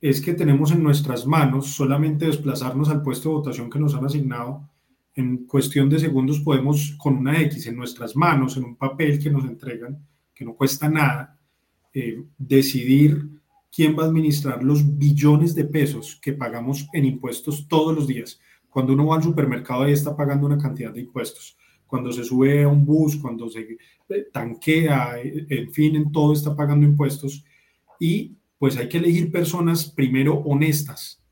Speaker 3: Es que tenemos en nuestras manos solamente desplazarnos al puesto de votación que nos han asignado. En cuestión de segundos podemos, con una X en nuestras manos, en un papel que nos entregan, que no cuesta nada, eh, decidir quién va a administrar los billones de pesos que pagamos en impuestos todos los días. Cuando uno va al supermercado ahí está pagando una cantidad de impuestos. Cuando se sube a un bus, cuando se eh, tanquea, en fin, en todo está pagando impuestos y pues hay que elegir personas, primero, honestas,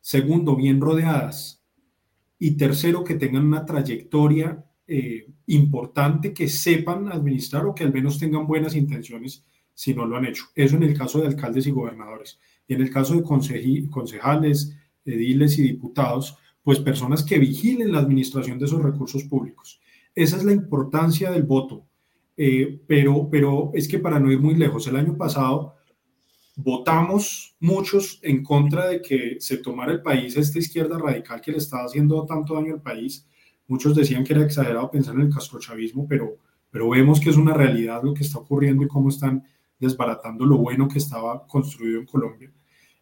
Speaker 3: segundo, bien rodeadas y tercero, que tengan una trayectoria eh, importante, que sepan administrar o que al menos tengan buenas intenciones si no lo han hecho. Eso en el caso de alcaldes y gobernadores. Y en el caso de concejales, ediles y diputados, pues personas que vigilen la administración de esos recursos públicos. Esa es la importancia del voto. Eh, pero, pero es que para no ir muy lejos, el año pasado votamos muchos en contra de que se tomara el país esta izquierda radical que le estaba haciendo tanto daño al país. Muchos decían que era exagerado pensar en el castrochavismo, pero, pero vemos que es una realidad lo que está ocurriendo y cómo están desbaratando lo bueno que estaba construido en Colombia.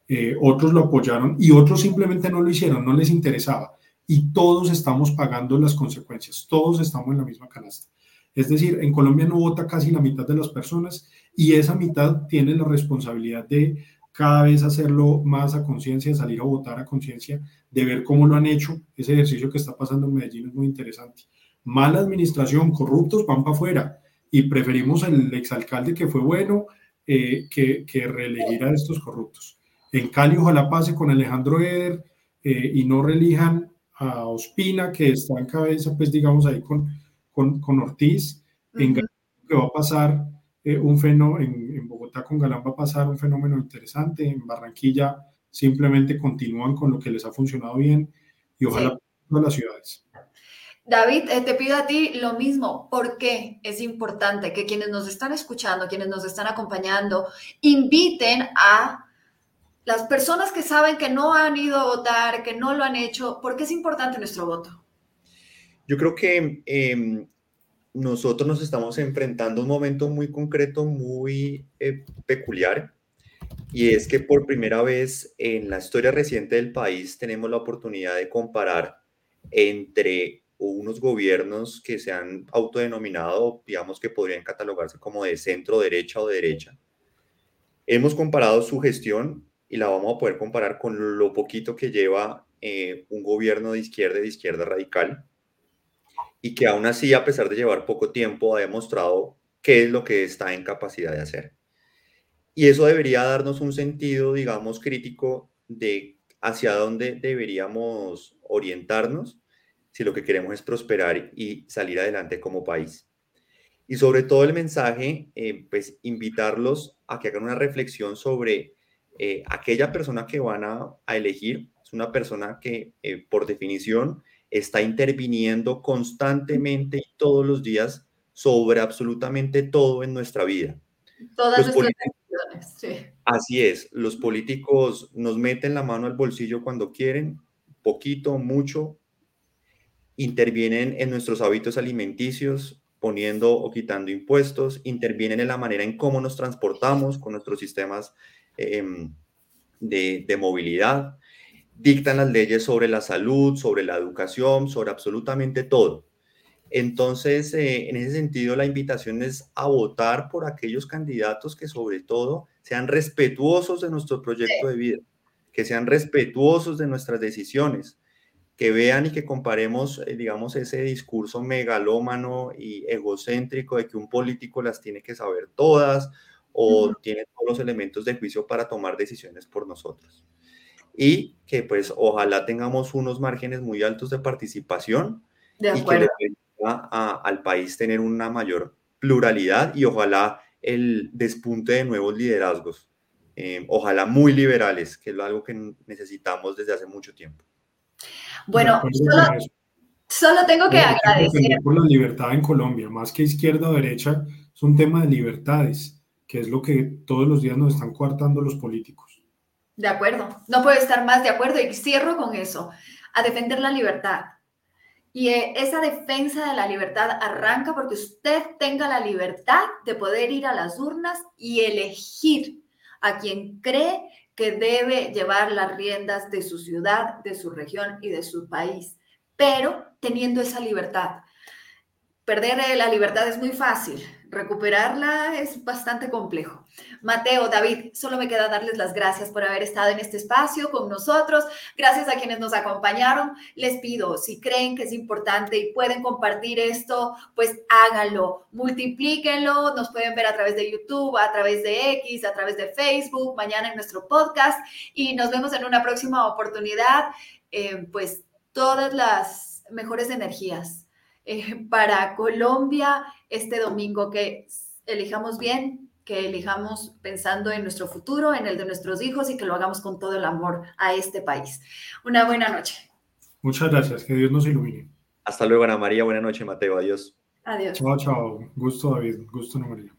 Speaker 3: Eh, otros lo apoyaron y otros simplemente no lo hicieron, no les interesaba. Y todos estamos pagando las consecuencias, todos estamos en la misma canasta. Es decir, en Colombia no vota casi la mitad de las personas y esa mitad tiene la responsabilidad de cada vez hacerlo más a conciencia, salir a votar a conciencia, de ver cómo lo han hecho. Ese ejercicio que está pasando en Medellín es muy interesante. Mala administración, corruptos van para afuera y preferimos el exalcalde que fue bueno eh, que, que reelegir a estos corruptos. En Cali ojalá pase con Alejandro Eder eh, y no reelijan a Ospina, que está en cabeza, pues digamos ahí con, con, con Ortiz. En que va a pasar eh, un fenómeno, en, Bogotá con Galán va a pasar un fenómeno interesante, en Barranquilla simplemente continúan con lo que les ha funcionado bien y ojalá sí. las ciudades.
Speaker 1: David, eh, te pido a ti lo mismo. ¿Por qué es importante que quienes nos están escuchando, quienes nos están acompañando, inviten a las personas que saben que no han ido a votar, que no lo han hecho? ¿Por qué es importante nuestro voto?
Speaker 2: Yo creo que em, nosotros nos estamos enfrentando a un momento muy concreto, muy eh, peculiar, y es que por primera vez en la historia reciente del país tenemos la oportunidad de comparar entre unos gobiernos que se han autodenominado, digamos que podrían catalogarse como de centro derecha o derecha. Hemos comparado su gestión y la vamos a poder comparar con lo poquito que lleva eh, un gobierno de izquierda y de izquierda radical y que aún así, a pesar de llevar poco tiempo, ha demostrado qué es lo que está en capacidad de hacer. Y eso debería darnos un sentido, digamos, crítico de hacia dónde deberíamos orientarnos si lo que queremos es prosperar y salir adelante como país. Y sobre todo el mensaje, eh, pues invitarlos a que hagan una reflexión sobre eh, aquella persona que van a, elegir. Es una persona que eh, por definición está interviniendo constantemente y todos los días sobre absolutamente todo en nuestra vida.
Speaker 1: Todas nuestras decisiones, sí.
Speaker 2: Así es, los políticos nos meten la mano al bolsillo cuando quieren, poquito, mucho, intervienen en nuestros hábitos alimenticios, poniendo o quitando impuestos, intervienen en la manera en cómo nos transportamos con nuestros sistemas em, de, movilidad, dictan las leyes sobre la salud, sobre la educación, sobre absolutamente todo. Entonces, eh, en ese sentido, la invitación es a votar por aquellos candidatos que sobre todo sean respetuosos de nuestro proyecto de vida, que sean respetuosos de nuestras decisiones, que vean y que comparemos, eh, digamos, ese discurso megalómano y egocéntrico de que un político las tiene que saber todas o tiene todos los elementos de juicio para tomar decisiones por nosotros. Y que pues ojalá tengamos unos márgenes muy altos de participación
Speaker 1: de
Speaker 2: y que le permita al país tener una mayor pluralidad y ojalá el despunte de nuevos liderazgos, eh, ojalá muy liberales, que es algo que necesitamos desde hace mucho tiempo.
Speaker 1: Bueno, solo, tengo que agradecer.
Speaker 3: Por la libertad en Colombia, más que izquierda o derecha, es un tema de libertades, que es lo que todos los días nos están coartando los políticos.
Speaker 1: De acuerdo, no puedo estar más de acuerdo y cierro con eso, a defender la libertad. Y eh, esa defensa de la libertad arranca porque usted tenga la libertad de poder ir a las urnas y elegir a quien cree que debe llevar las riendas de su ciudad, de su región y de su país, pero teniendo esa libertad. Perder eh, la libertad es muy fácil, recuperarla es bastante complejo. Mateo, David, solo me queda darles las gracias por haber estado en este espacio con nosotros. Gracias a quienes nos acompañaron. Les pido, si creen que es importante y pueden compartir esto, pues háganlo, multiplíquenlo. Nos pueden ver a través de YouTube, a través de X, a través de Facebook, mañana en nuestro podcast y nos vemos en una próxima oportunidad. Eh, pues todas las mejores energías eh, para Colombia este domingo, que elijamos bien, que elijamos pensando en nuestro futuro, en el de nuestros hijos y que lo hagamos con todo el amor a este país. Una buena noche.
Speaker 3: Muchas gracias, que Dios nos ilumine.
Speaker 2: Hasta luego, Ana María. Buena noche, Mateo. Adiós.
Speaker 1: Adiós.
Speaker 3: Chao, chao. Gusto, David. Gusto, Ana María.